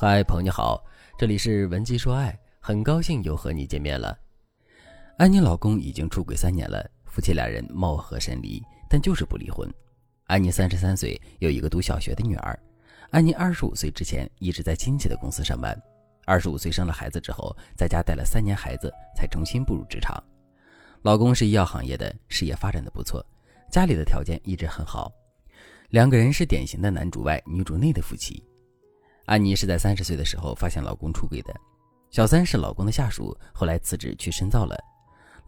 嗨，朋友你好，这里是文姬说爱，很高兴又和你见面了。安妮老公已经出轨三年了，夫妻俩人貌合神离，但就是不离婚。安妮三十三岁，有一个读小学的女儿。安妮二十五岁之前一直在亲戚的公司上班，二十五岁生了孩子之后，在家带了三年孩子，才重新步入职场。老公是医药行业的，事业发展的不错，家里的条件一直很好，两个人是典型的男主外女主内的夫妻。安妮是在三十岁的时候发现老公出轨的，小三是老公的下属，后来辞职去深造了。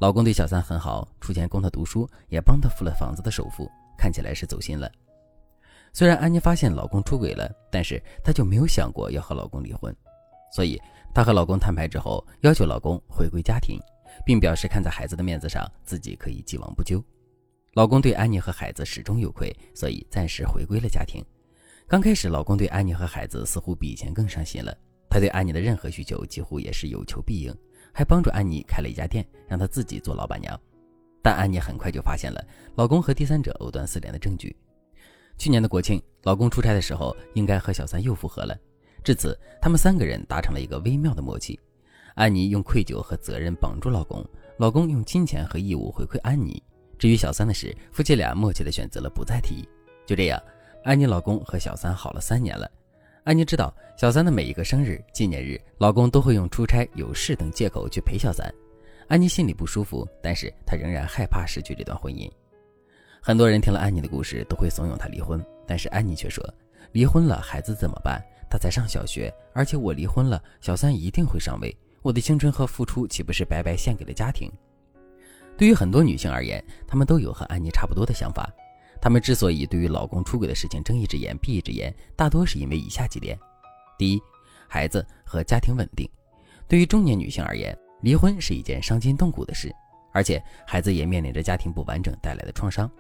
老公对小三很好，出钱供她读书，也帮她付了房子的首付，看起来是走心了。虽然安妮发现老公出轨了，但是她就没有想过要和老公离婚，所以她和老公摊牌之后，要求老公回归家庭，并表示看在孩子的面子上，自己可以既往不咎。老公对安妮和孩子始终有愧，所以暂时回归了家庭。刚开始，老公对安妮和孩子似乎比以前更上心了。他对安妮的任何需求几乎也是有求必应，还帮助安妮开了一家店，让她自己做老板娘。但安妮很快就发现了老公和第三者藕断丝连的证据。去年的国庆，老公出差的时候，应该和小三又复合了。至此，他们三个人达成了一个微妙的默契：安妮用愧疚和责任绑住老公，老公用金钱和义务回馈安妮。至于小三的事，夫妻俩默契地选择了不再提。就这样。安妮老公和小三好了三年了，安妮知道小三的每一个生日、纪念日，老公都会用出差、有事等借口去陪小三。安妮心里不舒服，但是她仍然害怕失去这段婚姻。很多人听了安妮的故事，都会怂恿她离婚，但是安妮却说：“离婚了，孩子怎么办？他才上小学，而且我离婚了，小三一定会上位，我的青春和付出岂不是白白献给了家庭？”对于很多女性而言，她们都有和安妮差不多的想法。她们之所以对于老公出轨的事情睁一只眼闭一只眼，大多是因为以下几点：第一，孩子和家庭稳定。对于中年女性而言，离婚是一件伤筋动骨的事，而且孩子也面临着家庭不完整带来的创伤。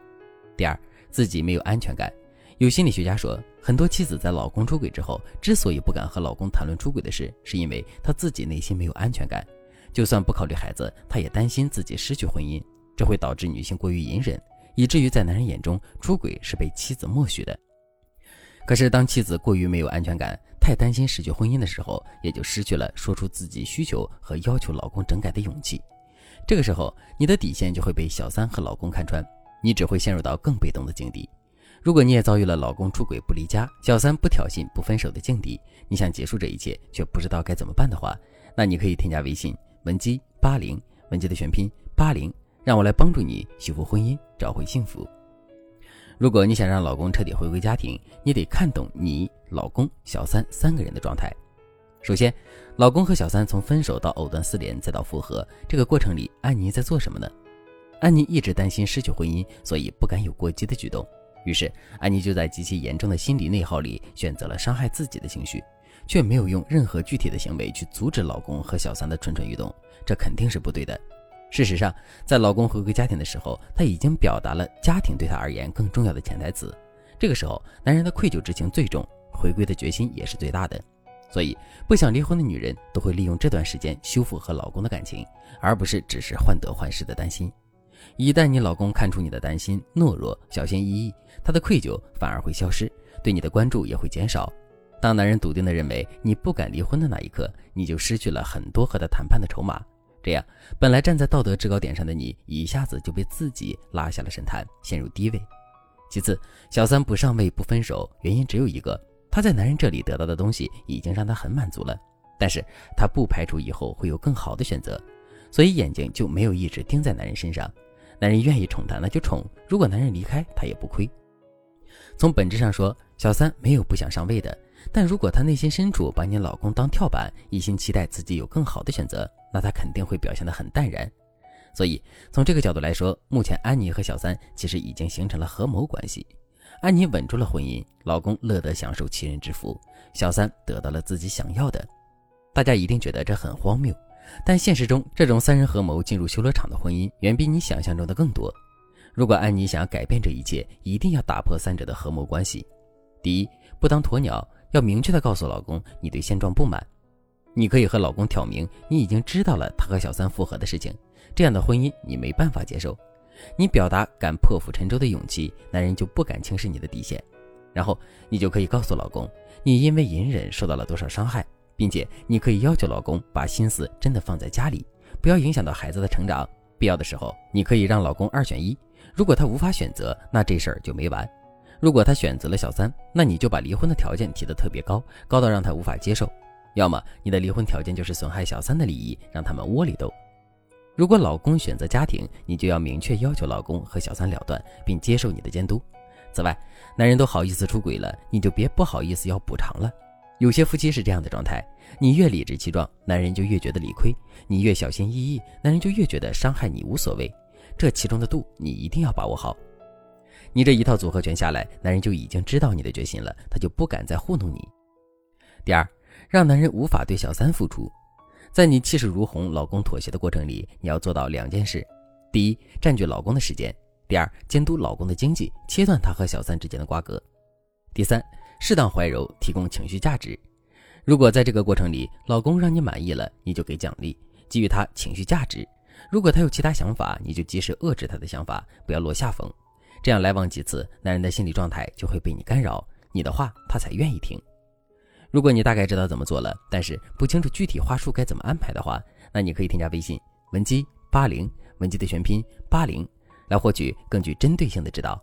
第二，自己没有安全感。有心理学家说，很多妻子在老公出轨之后，之所以不敢和老公谈论出轨的事，是因为她自己内心没有安全感。就算不考虑孩子，她也担心自己失去婚姻，这会导致女性过于隐忍。以至于在男人眼中，出轨是被妻子默许的。可是，当妻子过于没有安全感，太担心失去婚姻的时候，也就失去了说出自己需求和要求老公整改的勇气。这个时候，你的底线就会被小三和老公看穿，你只会陷入到更被动的境地。如果你也遭遇了老公出轨不离家、小三不挑衅不分手的境地，你想结束这一切却不知道该怎么办的话，那你可以添加微信文姬八零，文姬的全拼八零。让我来帮助你修复婚姻，找回幸福。如果你想让老公彻底回归家庭，你得看懂你老公、小三三个人的状态。首先，老公和小三从分手到藕断丝连再到复合，这个过程里，安妮在做什么呢？安妮一直担心失去婚姻，所以不敢有过激的举动。于是，安妮就在极其严重的心理内耗里，选择了伤害自己的情绪，却没有用任何具体的行为去阻止老公和小三的蠢蠢欲动，这肯定是不对的。事实上，在老公回归家庭的时候，他已经表达了家庭对他而言更重要的潜台词。这个时候，男人的愧疚之情最重，回归的决心也是最大的。所以，不想离婚的女人都会利用这段时间修复和老公的感情，而不是只是患得患失的担心。一旦你老公看出你的担心、懦弱、小心翼翼，他的愧疚反而会消失，对你的关注也会减少。当男人笃定地认为你不敢离婚的那一刻，你就失去了很多和他谈判的筹码。这样，本来站在道德制高点上的你，一下子就被自己拉下了神坛，陷入低位。其次，小三不上位不分手，原因只有一个：她在男人这里得到的东西已经让她很满足了。但是她不排除以后会有更好的选择，所以眼睛就没有一直盯在男人身上。男人愿意宠她，那就宠；如果男人离开，她也不亏。从本质上说，小三没有不想上位的。但如果她内心深处把你老公当跳板，一心期待自己有更好的选择，那她肯定会表现得很淡然。所以从这个角度来说，目前安妮和小三其实已经形成了合谋关系。安妮稳住了婚姻，老公乐得享受其人之福，小三得到了自己想要的。大家一定觉得这很荒谬，但现实中这种三人合谋进入修罗场的婚姻远比你想象中的更多。如果安妮想要改变这一切，一定要打破三者的合谋关系。第一，不当鸵鸟。要明确的告诉老公你对现状不满，你可以和老公挑明你已经知道了他和小三复合的事情，这样的婚姻你没办法接受。你表达敢破釜沉舟的勇气，男人就不敢轻视你的底线。然后你就可以告诉老公，你因为隐忍受到了多少伤害，并且你可以要求老公把心思真的放在家里，不要影响到孩子的成长。必要的时候，你可以让老公二选一。如果他无法选择，那这事儿就没完。如果他选择了小三，那你就把离婚的条件提得特别高，高到让他无法接受。要么你的离婚条件就是损害小三的利益，让他们窝里斗。如果老公选择家庭，你就要明确要求老公和小三了断，并接受你的监督。此外，男人都好意思出轨了，你就别不好意思要补偿了。有些夫妻是这样的状态：你越理直气壮，男人就越觉得理亏；你越小心翼翼，男人就越觉得伤害你无所谓。这其中的度，你一定要把握好。你这一套组合拳下来，男人就已经知道你的决心了，他就不敢再糊弄你。第二，让男人无法对小三付出，在你气势如虹、老公妥协的过程里，你要做到两件事：第一，占据老公的时间；第二，监督老公的经济，切断他和小三之间的瓜葛；第三，适当怀柔，提供情绪价值。如果在这个过程里，老公让你满意了，你就给奖励，给予他情绪价值；如果他有其他想法，你就及时遏制他的想法，不要落下风。这样来往几次，男人的心理状态就会被你干扰，你的话他才愿意听。如果你大概知道怎么做了，但是不清楚具体话术该怎么安排的话，那你可以添加微信文姬八零，文姬的全拼八零，来获取更具针对性的指导。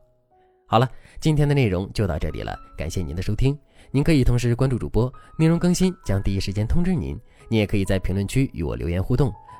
好了，今天的内容就到这里了，感谢您的收听。您可以同时关注主播，内容更新将第一时间通知您。您也可以在评论区与我留言互动，